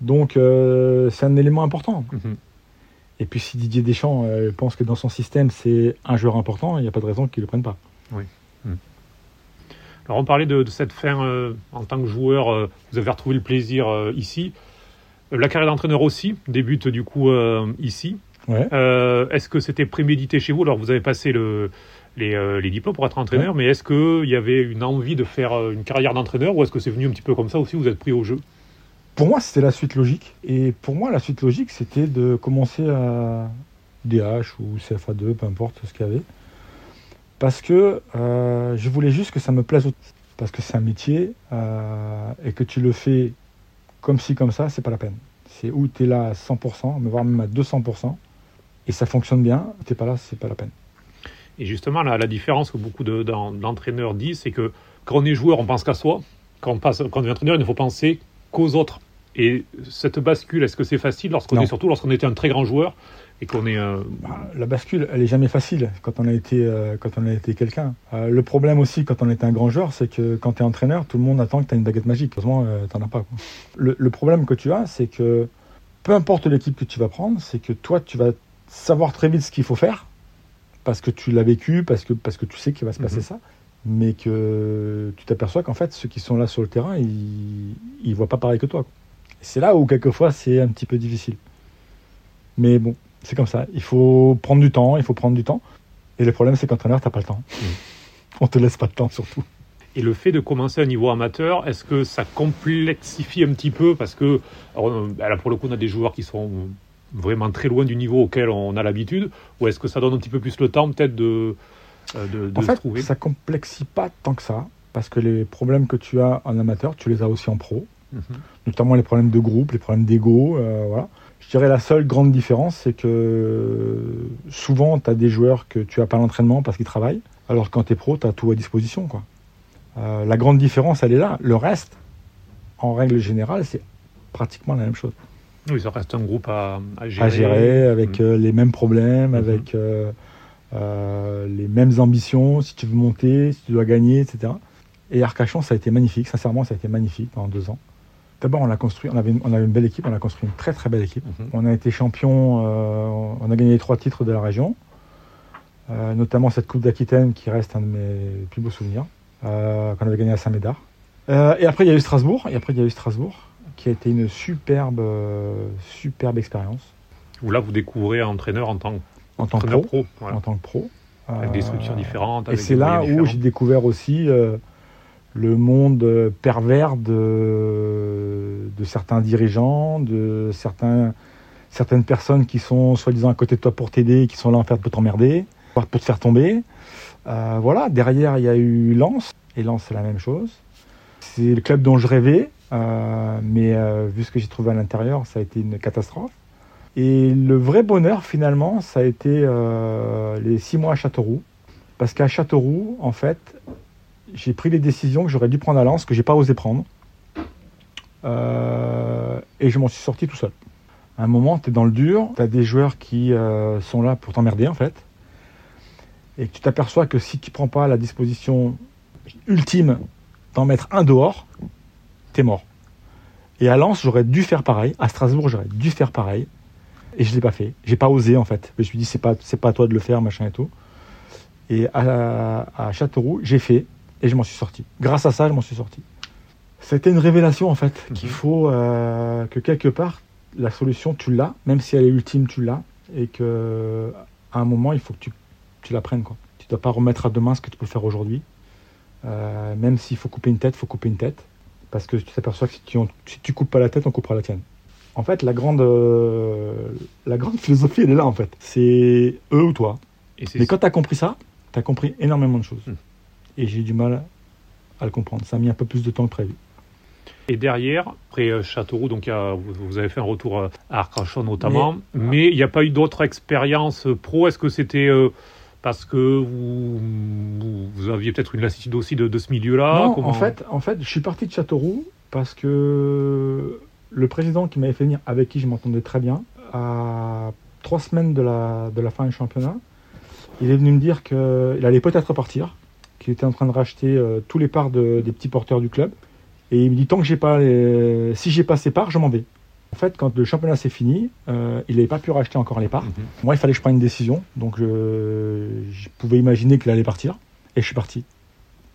Donc euh, c'est un élément important. Mhm. Et puis si Didier Deschamps pense que dans son système c'est un joueur important, il n'y a pas de raison qu'il ne le prenne pas. Oui. Alors on parlait de, cette fin en tant que joueur, vous avez retrouvé le plaisir ici. La carrière d'entraîneur aussi débute du coup euh, ici. Euh, est-ce que c'était prémédité chez vous? Alors vous avez passé le, les, euh, les, diplômes pour être entraîneur, mais est-ce qu'il y avait une envie de faire une carrière d'entraîneur ou est-ce que c'est venu un petit peu comme ça aussi Vous êtes pris au jeu? Pour moi, c'était la suite logique. Et pour moi, la suite logique, c'était de commencer à DH ou CFA2, peu importe ce qu'il y avait. Parce que je voulais juste que ça me plaise. Parce que c'est un métier et que tu le fais comme ci, comme ça, c'est pas la peine. C'est où tu es là à 100%, voire même à 200%, et ça fonctionne bien, tu pas là, c'est pas la peine. Et justement, la, la différence que beaucoup d'entraîneurs disent, c'est que quand on est joueur, on pense qu'à soi. Quand on, passe, quand on est entraîneur, il ne faut penser qu'aux autres. Et cette bascule, est-ce que c'est facile lorsqu'on est surtout lorsqu'on était un très grand joueur et qu'on est. Euh, bah, la bascule, elle est jamais facile quand on a été euh, quand on a été quelqu'un. Euh, le problème aussi quand on est un grand joueur, c'est que quand tu es entraîneur, tout le monde attend que tu as une baguette magique. Heureusement, t'en as pas. Le, le, problème que tu as, c'est que peu importe l'équipe que tu vas prendre, c'est que toi, tu vas savoir très vite ce qu'il faut faire parce que tu l'as vécu, parce que parce que tu sais qu'il va se passer mhm. ça, mais que tu t'aperçois qu'en fait, ceux qui sont là sur le terrain, ils ils voient pas pareil que toi. C'est là où quelquefois c'est un petit peu difficile. Mais bon, c'est comme ça. Il faut prendre du temps, il faut prendre du temps. Et le problème, c'est qu'entraîneur, t'as pas le temps. Mm. On te laisse pas le temps, surtout. Et le fait de commencer à niveau amateur, est-ce que ça complexifie un petit peu Parce que, euh, là, pour le coup, on a des joueurs qui sont vraiment très loin du niveau auquel on a l'habitude. Ou est-ce que ça donne un petit peu plus le temps, peut-être, de, euh, de, en fait, ça complexifie pas tant que ça. Parce que les problèmes que tu as en amateur, tu les as aussi en pro. Mm-hmm. Notamment les problèmes de groupe, les problèmes d'ego. Euh, voilà. Je dirais la seule grande différence, c'est que souvent, tu as des joueurs que tu n'as pas l'entraînement parce qu'ils travaillent, alors que quand tu es pro, tu as tout à disposition. Quoi. Euh, la grande différence, elle est là. Le reste, en règle générale, c'est pratiquement la même chose. Oui, ça reste un groupe à, gérer. À gérer, avec mm. euh, les mêmes problèmes, mm-hmm. avec euh, les mêmes ambitions, si tu veux monter, si tu dois gagner, etc. Et Arcachon, ça a été magnifique. Sincèrement, ça a été magnifique pendant deux ans. D'abord, on a construit, on avait, une, on avait une belle équipe, on a construit une très très belle équipe. Mhm. On a été champion, euh, on a gagné les trois titres de la région, euh, notamment cette Coupe d'Aquitaine qui reste un de mes plus beaux souvenirs, euh, qu'on avait gagné à Saint-Médard. et après, il y a eu Strasbourg, et après, il y a eu Strasbourg, qui a été une superbe, superbe expérience. Où là, vous découvrez un entraîneur en tant, en tant que pro. En tant que pro. Avec des structures différentes. et c'est là où j'ai découvert aussi le monde pervers de, certains dirigeants, de certaines personnes qui sont soi-disant à côté de toi pour t'aider, qui sont là en fait pour t'emmerder, pour te faire tomber. Euh, voilà, derrière il y a eu Lens, et Lens c'est la même chose. C'est le club dont je rêvais, euh, mais euh, vu ce que j'ai trouvé à l'intérieur, ça a été une catastrophe. Et le vrai bonheur finalement, ça a été les six mois à Châteauroux. Parce qu'à Châteauroux, en fait, j'ai pris des décisions que j'aurais dû prendre à Lens, que j'ai pas osé prendre. Euh, et je m'en suis sorti tout seul. À un moment, tu es dans le dur, tu as des joueurs qui euh, sont là pour t'emmerder en fait. Et tu t'aperçois que si tu prends pas la disposition ultime d'en mettre un dehors, tu es mort. Et à Lens, j'aurais dû faire pareil. À Strasbourg, j'aurais dû faire pareil. Et je l'ai pas fait. J'ai pas osé en fait. Je me suis dit c'est pas pas à toi de le faire machin et tout. Et à Châteauroux, j'ai fait et je m'en suis sorti. Grâce à ça, je m'en suis sorti. C'était une révélation en fait, mhm. qu'il faut euh, que quelque part, la solution, tu l'as, même si elle est ultime, tu l'as, et que à un moment, il faut que tu, tu la prennes. Quoi. Tu ne dois pas remettre à demain ce que tu peux faire aujourd'hui. Euh, même s'il faut couper une tête, il faut couper une tête. Parce que tu t'aperçois que si tu, si tu coupes pas la tête, on coupera la tienne. En fait, la grande, euh, la grande philosophie, elle est là en fait. C'est eux ou toi. Et Mais quand tu as compris ça, tu as compris énormément de choses. Hmm et j'ai du mal à le comprendre. Ça a mis un peu plus de temps que prévu. Et derrière, après euh, Châteauroux, donc vous avez fait un retour euh, à Arcachon notamment, mais, il n'y a pas eu d'autres expériences euh, pro. Est-ce que c'était parce que vous, vous, aviez peut-être une lassitude aussi de, ce milieu-là? Non, en fait, en fait, je suis parti de Châteauroux parce que le président qui m'avait fait venir, avec qui je m'entendais très bien, à trois semaines de la, de la fin du championnat, il est venu me dire qu'il allait peut-être partir, qu'il était en train de racheter euh, tous les parts de- des petits porteurs du club. Et il me dit tant que j'ai pas les... si j'ai pas ces parts, je m'en vais. En fait, quand le championnat s'est fini, euh, il n'avait pas pu racheter encore les parts. Mhm. Moi, il fallait que je prenne une décision, donc je, je pouvais imaginer qu'il allait partir, et je suis parti.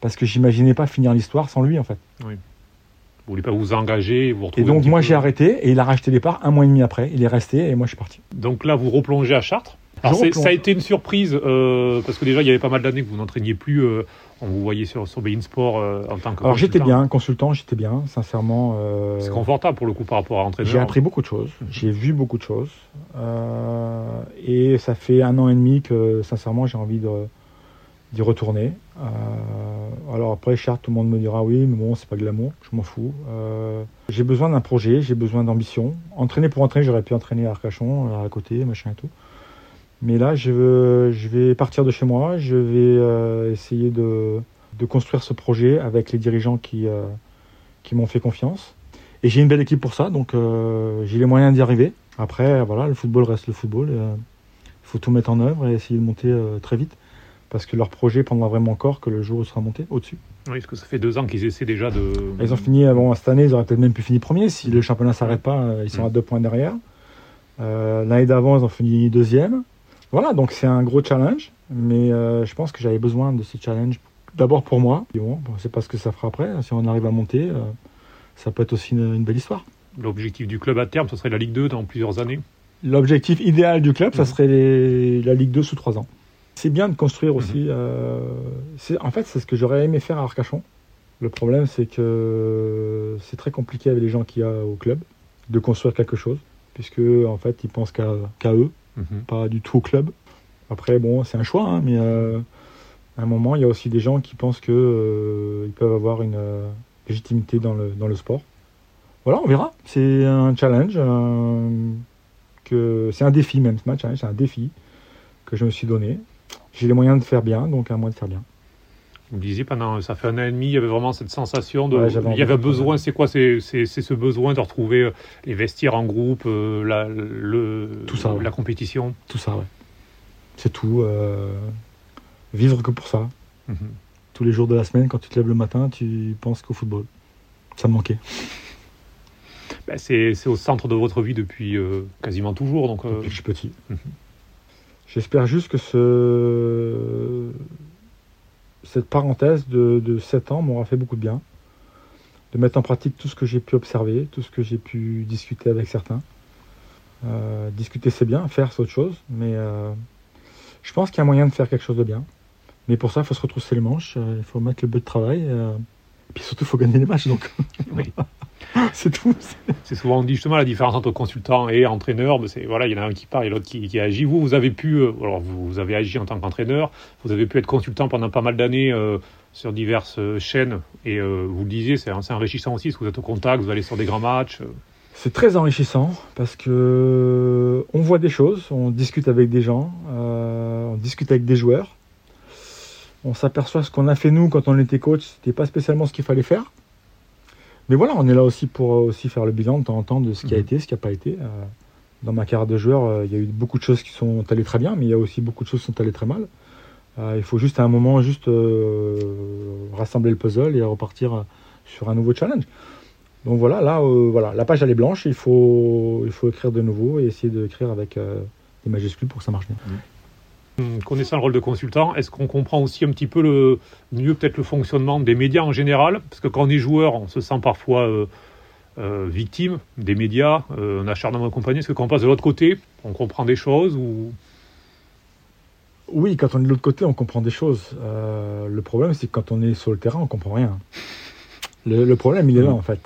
Parce que j'imaginais pas finir l'histoire sans lui, en fait. Vous voulez pas vous engager, vous Et donc moi peu- j'ai arrêté et il a racheté les parts un mois et demi après. Il est resté et moi je suis parti. Donc là, vous replongez à Chartres. Alors, ça a été une surprise euh, parce que déjà, il y avait pas mal d'années que vous n'entraîniez plus. euh, on vous voyait sur, sur Bein Sport euh, en tant que. Alors j'étais bien, consultant, j'étais bien, sincèrement. C'est confortable pour le coup par rapport à entraîneur. j'ai appris beaucoup de choses, j'ai vu beaucoup de choses. et ça fait un an et demi que sincèrement j'ai envie d'y retourner. Alors après Chartres, tout le monde me dira oui, mais bon c'est pas de l'amour, je m'en fous. J'ai besoin d'un projet, j'ai besoin d'ambition. Entraîner pour entraîner, j'aurais pu entraîner à Arcachon, à côté, machin et tout. Mais là, je, veux- je vais partir de chez moi, je vais euh, essayer de, de construire ce projet avec les dirigeants qui, euh, qui m'ont fait confiance. Et j'ai une belle équipe pour ça, donc euh, j'ai les moyens d'y arriver. Après, voilà, le football reste le football. Il faut tout mettre en œuvre et essayer de monter très vite. Parce que leur projet prendra vraiment corps que le jour où il sera monté au-dessus. Oui, parce que ça fait deux ans qu'ils essaient déjà de. Ils ont fini, bon, cette année, ils auraient peut-être même pu finir premier. Si le championnat s'arrête pas, ils sont à deux points derrière. L'année d'avant, ils ont fini deuxième. Voilà, donc c'est un gros challenge. Mais euh, je pense que j'avais besoin de ce challenge d'abord pour moi. Et bon, c'est pas ce que ça fera après. Si on arrive à monter, euh, ça peut être aussi une, une belle histoire. L'objectif du club à terme, ce serait la Ligue 2 dans plusieurs années. L'objectif idéal du club, ça Mhm. serait les- la Ligue 2 sous trois ans. C'est bien de construire aussi. euh, c'est- en fait, c'est ce que j'aurais aimé faire à Arcachon. Le problème, c'est que c'est très compliqué avec les gens qu'il y a au club de construire quelque chose, puisque en fait, ils pensent qu'à qu'à eux, Mhm. pas du tout au club. Après, bon, c'est un choix, hein, mais euh, à un moment, il y a aussi des gens qui pensent que euh, peuvent avoir une euh, légitimité dans le, sport. Voilà, on verra. C'est un challenge, que c'est un défi même ce match, c'est un défi que je me suis donné. J'ai les moyens de faire bien, donc à moi de faire bien. Vous me disiez pendant, ça fait un an et demi, il y avait vraiment cette sensation de, Ouais, il y avait besoin. C'est quoi C'est ce besoin de retrouver euh, les vestiaires en groupe, euh, la, le, Tout ça, ouais. la compétition? Tout ça, ouais. C'est tout. euh, vivre que pour ça. Mhm. Tous les jours de la semaine, quand tu te lèves le matin, tu penses qu'au football. Ça me manquait. Ben, c'est au centre de votre vie depuis euh, quasiment toujours. Donc, depuis que je suis petit. Mhm. J'espère juste que ce... cette parenthèse de, de 7 ans m'aura fait beaucoup de bien. De mettre en pratique tout ce que j'ai pu observer, tout ce que j'ai pu discuter avec certains. Euh, discuter c'est bien, faire c'est autre chose, mais euh, je pense qu'il y a moyen de faire quelque chose de bien. Mais pour ça, il faut se retrousser les manches, euh, il faut mettre le but de travail, puis surtout, il faut gagner les matchs. Donc, Oui. c'est tout. C'est souvent on dit justement la différence entre consultant et entraîneur. mais c'est voilà, il y en a un qui part et l'autre qui, qui agit. Vous, vous avez pu, euh, alors vous, vous avez agi en tant qu'entraîneur. Vous avez pu être consultant pendant pas mal d'années euh, sur diverses euh, chaînes. Et euh, vous le disiez, c'est c'est enrichissant aussi parce que vous êtes au contact, vous allez sur des grands matchs. C'est très enrichissant parce que on voit des choses, on discute avec des gens, euh, on discute avec des joueurs. On s'aperçoit ce qu'on a fait nous quand on était coach, c'était pas spécialement ce qu'il fallait faire. Mais voilà, on est là aussi pour euh, aussi faire le bilan de temps en temps de ce qui a Mhm. été, ce qui n'a pas été. Euh, dans ma carrière de joueur, euh, il y a eu beaucoup de choses qui sont allées très bien, mais il y a aussi beaucoup de choses qui sont allées très mal. Il faut juste à un moment juste rassembler le puzzle et repartir sur un nouveau challenge. Donc voilà, là, euh, voilà, la page elle est blanche, il faut, il faut écrire de nouveau et essayer d'écrire avec euh, des majuscules pour que ça marche bien. Hum, Connaissant le rôle de consultant, est-ce qu'on comprend aussi un petit peu le mieux peut-être le fonctionnement des médias en général? Parce que quand on est joueur, on se sent parfois euh, euh, victime des médias, euh, un acharnement et compagnie. Est-ce que quand on passe de l'autre côté, on comprend des choses ou? Oui, quand on est de l'autre côté, on comprend des choses. Euh, le problème, c'est que quand on est sur le terrain, on comprend rien. Le, le problème, il est là, Mhm. en fait.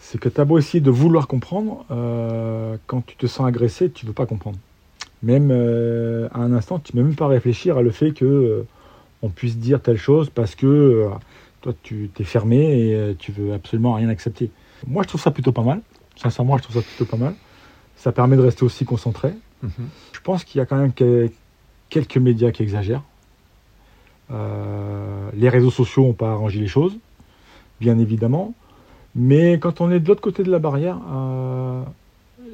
C'est que tu as beau essayer de vouloir comprendre, quand tu te sens agressé, tu veux pas comprendre. Même euh, à un instant, tu ne peux même pas réfléchir à le fait que euh, on puisse dire telle chose parce que euh, toi, tu t'es fermé et tu veux absolument rien accepter. Moi, je trouve ça plutôt pas mal. Sincèrement, je trouve ça plutôt pas mal. Ça permet de rester aussi concentré. Je pense qu'il y a quand même que- quelques médias qui exagèrent. Les réseaux sociaux n'ont pas arrangé les choses, bien évidemment. Mais quand on est de l'autre côté de la barrière,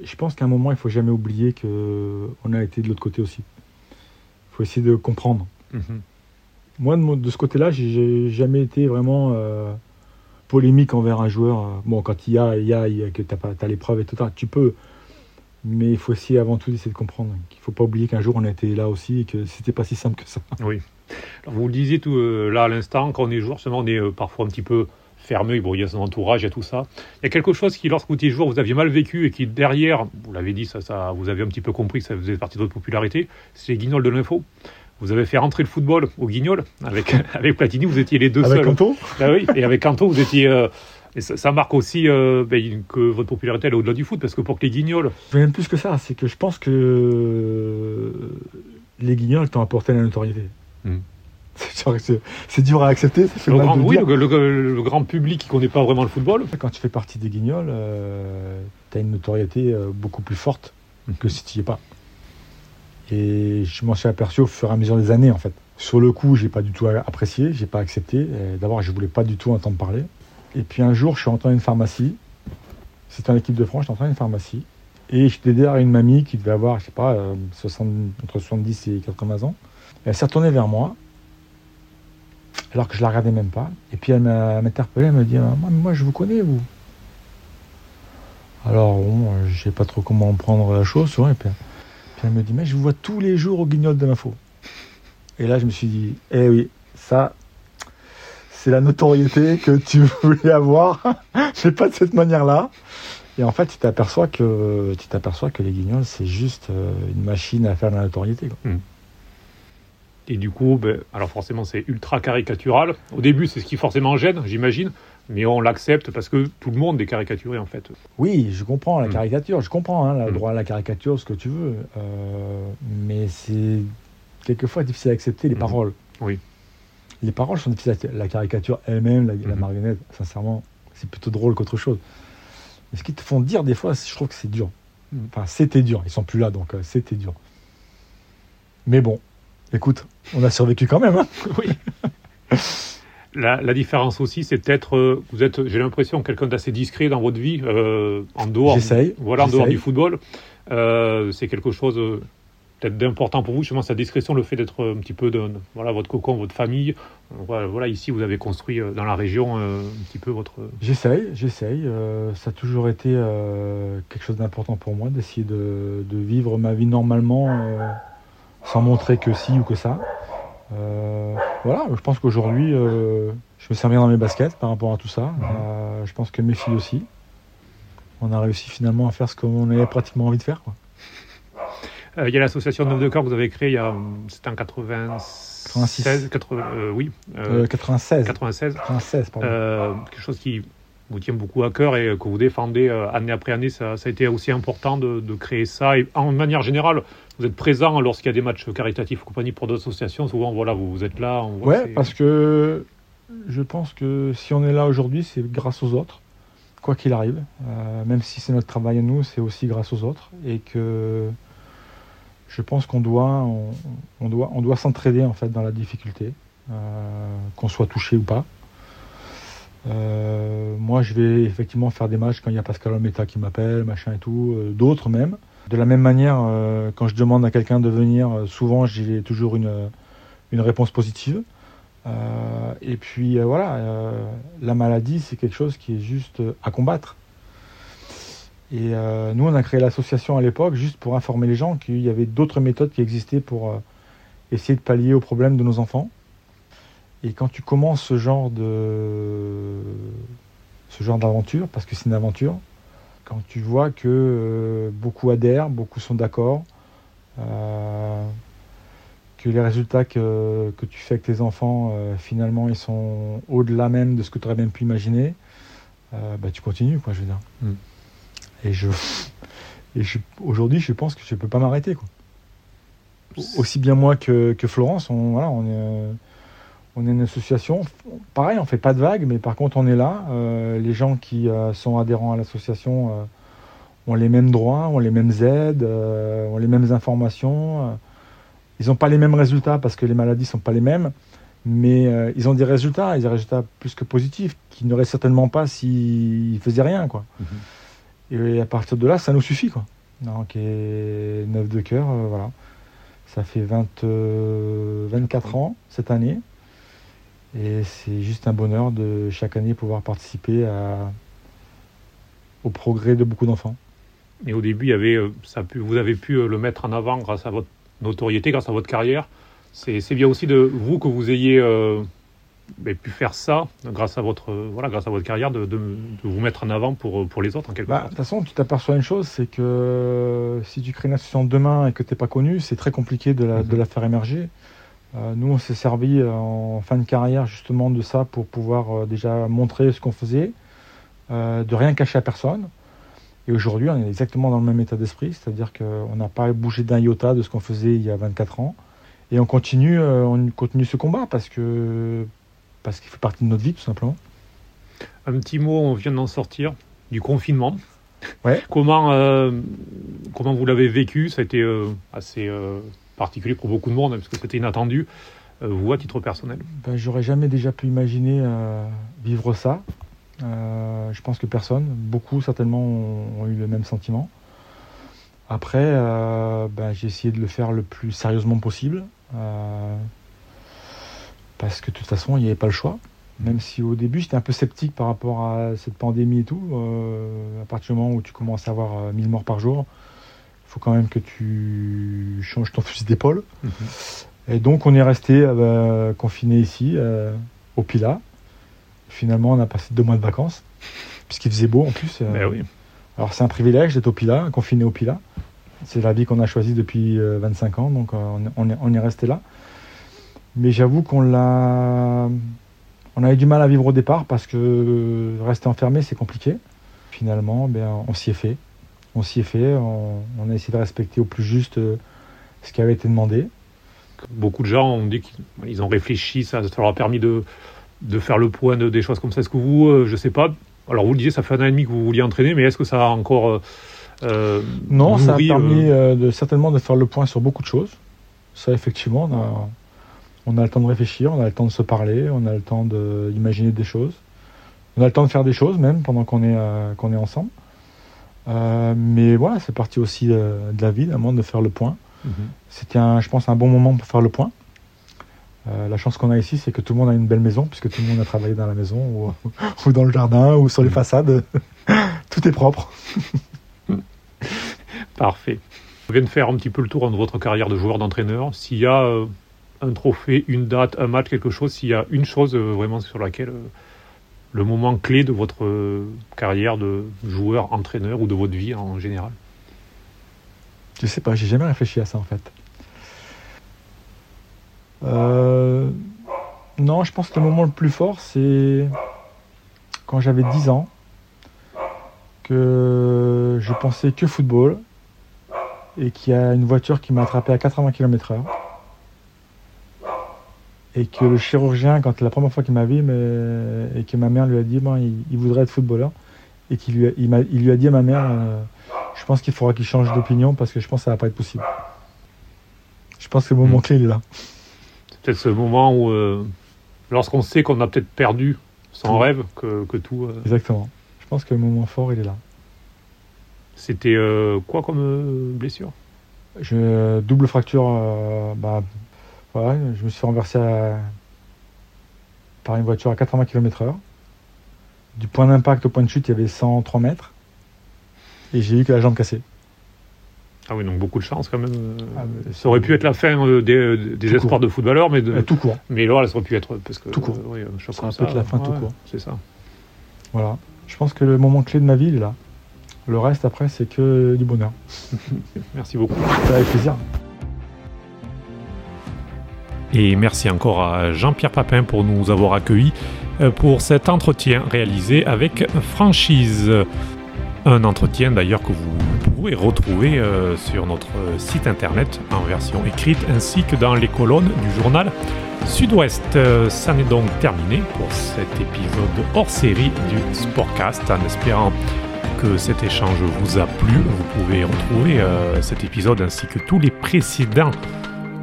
je pense qu'à un moment, il faut jamais oublier qu'on a été de l'autre côté aussi. Il faut essayer de comprendre. Mhm. Moi, de, ce côté-là, j'ai jamais été vraiment polémique envers un joueur. Bon, quand il y a, il y a, que tu as, l'épreuve et tout ça, tu peux. Mais il faut essayer avant tout d'essayer de comprendre qu'il ne faut pas oublier qu'un jour on a été là aussi et que c'était pas si simple que ça. Oui. vous le disiez tout euh, là à l'instant, quand on est joueur, on est euh, parfois un petit peu fermé. Bon, il y a son entourage, il y a tout ça. Il y a quelque chose qui, lorsque vous étiez joueur, vous aviez mal vécu et qui derrière, vous l'avez dit, ça, ça, vous avez un petit peu compris que ça faisait partie de votre popularité. C'est les guignols de l'info. Vous avez fait rentrer le football au guignol avec, avec Platini, vous étiez les deux seuls. Avec Canto ah oui, Et avec Canto, vous étiez. Euh, et ça, marque aussi euh, ben, que votre popularité est au-delà du foot, parce que pour que les guignols. Même plus que ça, c'est que je pense que les guignols t'ont apporté la notoriété. Hmm. C'est dur à accepter. le, grand, oui, le, grand public qui ne connaît pas vraiment le football. Quand tu fais partie des guignols, euh, tu as une notoriété euh, beaucoup plus forte que si tu n'y es pas. Et je m'en suis aperçu au fur et à mesure des années, en fait. Sur le coup, j'ai pas du tout apprécié, j'ai pas accepté. D'abord, je voulais pas du tout entendre parler. Et puis un jour, je suis rentré dans une pharmacie. C'était en équipe de France, je suis rentré dans une pharmacie. Et j'étais derrière une mamie qui devait avoir, je sais pas, 60, euh, entre 70 et 80 ans. elle s'est retournée vers moi, alors que je la regardais même pas. Et puis elle m'a interpellé, elle me dit Moi, je vous connais, vous. Alors, bon, je sais pas trop comment prendre la chose, Et puis, elle me dit Mais je vous vois tous les jours au guignol de l'info. Et là, je me suis dit Eh oui, ça, c'est la notoriété que tu voulais avoir, mais pas de cette manière-là. Et en fait, tu t'aperçois que que les guignols, c'est juste euh, une machine à faire de la notoriété. Hmm. Et du coup, ben, alors forcément, c'est ultra caricatural. Au début, c'est ce qui forcément gêne, j'imagine, mais on l'accepte parce que tout le monde est caricaturé en fait. Oui, je comprends la hmm. caricature, je comprends hein, le hmm. droit à la caricature, ce que tu veux, euh, mais c'est quelquefois difficile à accepter les paroles. Oui les paroles sont difficiles. La caricature elle-même, la, mhm. marionnette, sincèrement, c'est plutôt drôle qu'autre chose. Mais ce qu'ils te font dire des fois, je trouve que c'est dur. Enfin, c'était dur. Ils sont plus là, donc euh, c'était dur. Mais bon, écoute, on a survécu quand même. Hein. oui. La, différence aussi, c'est peut-être, euh, vous êtes, j'ai l'impression, quelqu'un d'assez discret dans votre vie, euh, en dehors, voilà, en dehors du football. c'est quelque chose peut-être d'important pour vous, justement, sa discrétion, le fait d'être un petit peu de, voilà, votre cocon, votre famille. Voilà, ici, vous avez construit euh, dans la région euh, un petit peu votre. J'essaye, j'essaye. Euh, ça a toujours été quelque chose d'important pour moi d'essayer de, vivre ma vie normalement sans montrer que si ou que ça. voilà, je pense qu'aujourd'hui, je me sens bien dans mes baskets par rapport à tout ça. je pense que mes filles aussi. On a réussi finalement à faire ce qu'on avait pratiquement envie de faire. Quoi. Euh, il y a l'association Neuf de Corps que vous avez créée, c'était en 96, 80, euh, oui. 96. 96. 96 quelque chose qui vous tient beaucoup à cœur et que vous défendez euh, année après année. Ça, ça, a été aussi important de, créer ça. Et en manière générale, vous êtes présent lorsqu'il y a des matchs caritatifs compagnie pour d'autres associations. Souvent, voilà, vous, vous êtes là. Oui, ouais, parce que je pense que si on est là aujourd'hui, c'est grâce aux autres. Quoi qu'il arrive, même si c'est notre travail à nous, c'est aussi grâce aux autres. Et que je pense qu'on doit, on, doit, on doit s'entraider en fait dans la difficulté, euh, qu'on soit touché ou pas. Euh, moi, je vais effectivement faire des matchs quand il y a Pascal Olmeta qui m'appelle, machin et tout, euh, d'autres même. De la même manière, quand je demande à quelqu'un de venir, souvent j'ai toujours une, une réponse positive. et puis voilà, la maladie, c'est quelque chose qui est juste à combattre. Et euh, nous, on a créé l'association à l'époque juste pour informer les gens qu'il y avait d'autres méthodes qui existaient pour euh, essayer de pallier aux problèmes de nos enfants. Et quand tu commences ce genre de ce genre d'aventure, parce que c'est une aventure, quand tu vois que euh, beaucoup adhèrent, beaucoup sont d'accord, que les résultats que, que, tu fais avec tes enfants, finalement, ils sont au-delà même de ce que tu aurais même pu imaginer, bah, tu continues, quoi, je veux dire. Mm. Et je, et aujourd'hui, je pense que je ne peux pas m'arrêter. Quoi. Aussi bien moi que, que Florence, on, voilà, on, est, on est une association. Pareil, on ne fait pas de vagues, mais par contre, on est là. Euh, les gens qui euh, sont adhérents à l'association euh, ont les mêmes droits, ont les mêmes aides, ont les mêmes informations. ils n'ont pas les mêmes résultats parce que les maladies ne sont pas les mêmes. Mais ils ont des résultats, ils ont des résultats plus que positifs, qu'ils n'auraient certainement pas s'ils faisaient rien. Quoi. Mhm. Et à partir de là, ça nous suffit. Quoi. Donc, et 9 de cœur, voilà. Ça fait 20, 24 ans cette année. Et c'est juste un bonheur de chaque année pouvoir participer à, au progrès de beaucoup d'enfants. Et au début, il y avait, euh, vous avez pu euh, le mettre en avant grâce à votre notoriété, grâce à votre carrière. C'est bien aussi de vous que vous ayez euh, ben, pu faire ça grâce à votre, voilà, grâce à votre carrière, de, de, vous mettre en avant pour, pour les autres en quelque bah, De toute façon, tu t'aperçois une chose, c'est que si tu crées une association demain et que tu n'es pas connu, c'est très compliqué de la, de la faire émerger. Nous, on s'est servi en fin de carrière justement de ça pour pouvoir déjà montrer ce qu'on faisait, de rien cacher à personne. Et aujourd'hui, on est exactement dans le même état d'esprit, c'est-à-dire qu'on n'a pas bougé d'un iota de ce qu'on faisait il y a 24 ans. Et on continue, euh, on continue ce combat parce que parce qu'il fait partie de notre vie, tout simplement. Un petit mot, on vient d'en sortir, du confinement. Ouais. comment, euh, comment vous l'avez vécu? Ça a été euh, assez particulier pour beaucoup de monde, parce que c'était inattendu. vous, à titre personnel ben, J'aurais jamais déjà pu imaginer vivre ça. Euh, je pense que personne, beaucoup certainement ont, eu le même sentiment. Après, euh, ben, j'ai essayé de le faire le plus sérieusement possible. Euh, parce que de toute façon, il n'y avait pas le choix. Même si au début, j'étais un peu sceptique par rapport à cette pandémie et tout. à partir du moment où tu commences à avoir 1000 morts par jour, faut quand même que tu changes ton fusil d'épaule. Mhm. Et donc, on est resté confiné ici, au Pila. Finalement, on a passé deux mois de vacances, puisqu'il faisait beau en plus. Euh. Ben oui. Alors c'est un privilège d'être au Pila, confiné au Pila. C'est la vie qu'on a choisie depuis 25 euh, ans, donc euh, on, est, on est resté là. Mais j'avoue qu'on l'a, on avait du mal à vivre au départ parce que rester enfermé c'est compliqué. Finalement, ben, on s'y est fait. On s'y est fait. On, a essayé de respecter au plus juste ce qui avait été demandé. Beaucoup de gens ont dit qu'ils ont réfléchi, ça, ça leur a permis de, de faire le point de, des choses comme ça Est-ce que vous, euh, je sais pas, alors vous le disiez, ça fait un an et demi que vous vouliez entraîner, mais est-ce que ça a encore. Euh, euh non, ça a permis euh, de, certainement de faire le point sur beaucoup de choses. Ça, effectivement, on a, on a le temps de réfléchir, on a le temps de se parler, on a le temps d'imaginer des choses. On a le temps de faire des choses même pendant qu'on est, qu'on est ensemble. Mais voilà, c'est parti aussi de la vie, d'un moment de faire le point. Mhm. C'était, je pense, un bon moment pour faire le point. Euh, la chance qu'on a ici, c'est que tout le monde a une belle maison, puisque tout le monde a travaillé dans la maison, ou, dans le jardin, ou sur les mm. façades. tout est propre. Parfait. On vient de faire un petit peu le tour de votre carrière de joueur d'entraîneur. S'il y a euh, un trophée, une date, un match, quelque chose, s'il y a une chose euh, vraiment sur laquelle le moment clé de votre carrière de joueur, entraîneur ou de votre vie en général? Je sais pas, j'ai jamais réfléchi à ça en fait. Euh, non, je pense que le moment le plus fort, c'est quand j'avais 10 ans, que je pensais que football, et qu'il y a une voiture qui m'a attrapé à 80 km/h. Et que le chirurgien, quand la première fois qu'il m'a vu, et que ma mère lui a dit bon, il, voudrait être footballeur, et qu'il lui, il, lui a dit à ma mère euh, je pense qu'il faudra qu'il change d'opinion parce que je pense que ça va pas être possible. Je pense que le moment clé il est là peut-être ce moment où, euh, lorsqu'on sait qu'on a peut-être perdu son rêve, que, que tout. Euh, Exactement. Je pense que le moment fort, il est là. C'était quoi comme blessure? Je, Double fracture. bah, voilà, je me suis renversé par une voiture à 80 km/h. Du point d'impact au point de chute, il y avait 103 mètres. Et j'ai eu que la jambe cassée. Ah oui, donc beaucoup de chance quand même. Ah, ça aurait pu être la fin euh, des, des espoirs de footballeurs, mais de, tout court. Mais là, ça aurait pu être parce que tout court. Euh, oui, ça peut être la fin tout court. C'est ça. Voilà. Je pense que le moment clé de ma vie il est là. Le reste après, c'est que du bonheur. merci beaucoup. Avec plaisir. Et merci encore à Jean-Pierre Papin pour nous avoir accueillis euh, pour cet entretien réalisé avec franchise. Un entretien d'ailleurs que vous pouvez retrouver euh, sur notre site internet en version écrite ainsi que dans les colonnes du journal Sud-Ouest. Euh, ça n'est donc terminé pour cet épisode hors série du Sportcast en espérant que cet échange vous a plu. Vous pouvez retrouver cet épisode ainsi que tous les précédents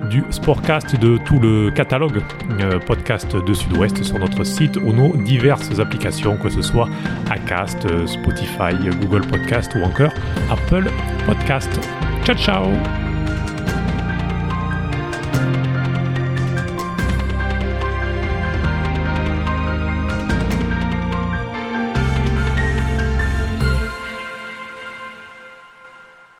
du Sportcast, de tout le catalogue euh, podcast de Sud-Ouest sur notre site ou nos diverses applications, que ce soit Acast, Spotify, Google Podcast ou encore Apple Podcast. Ciao ciao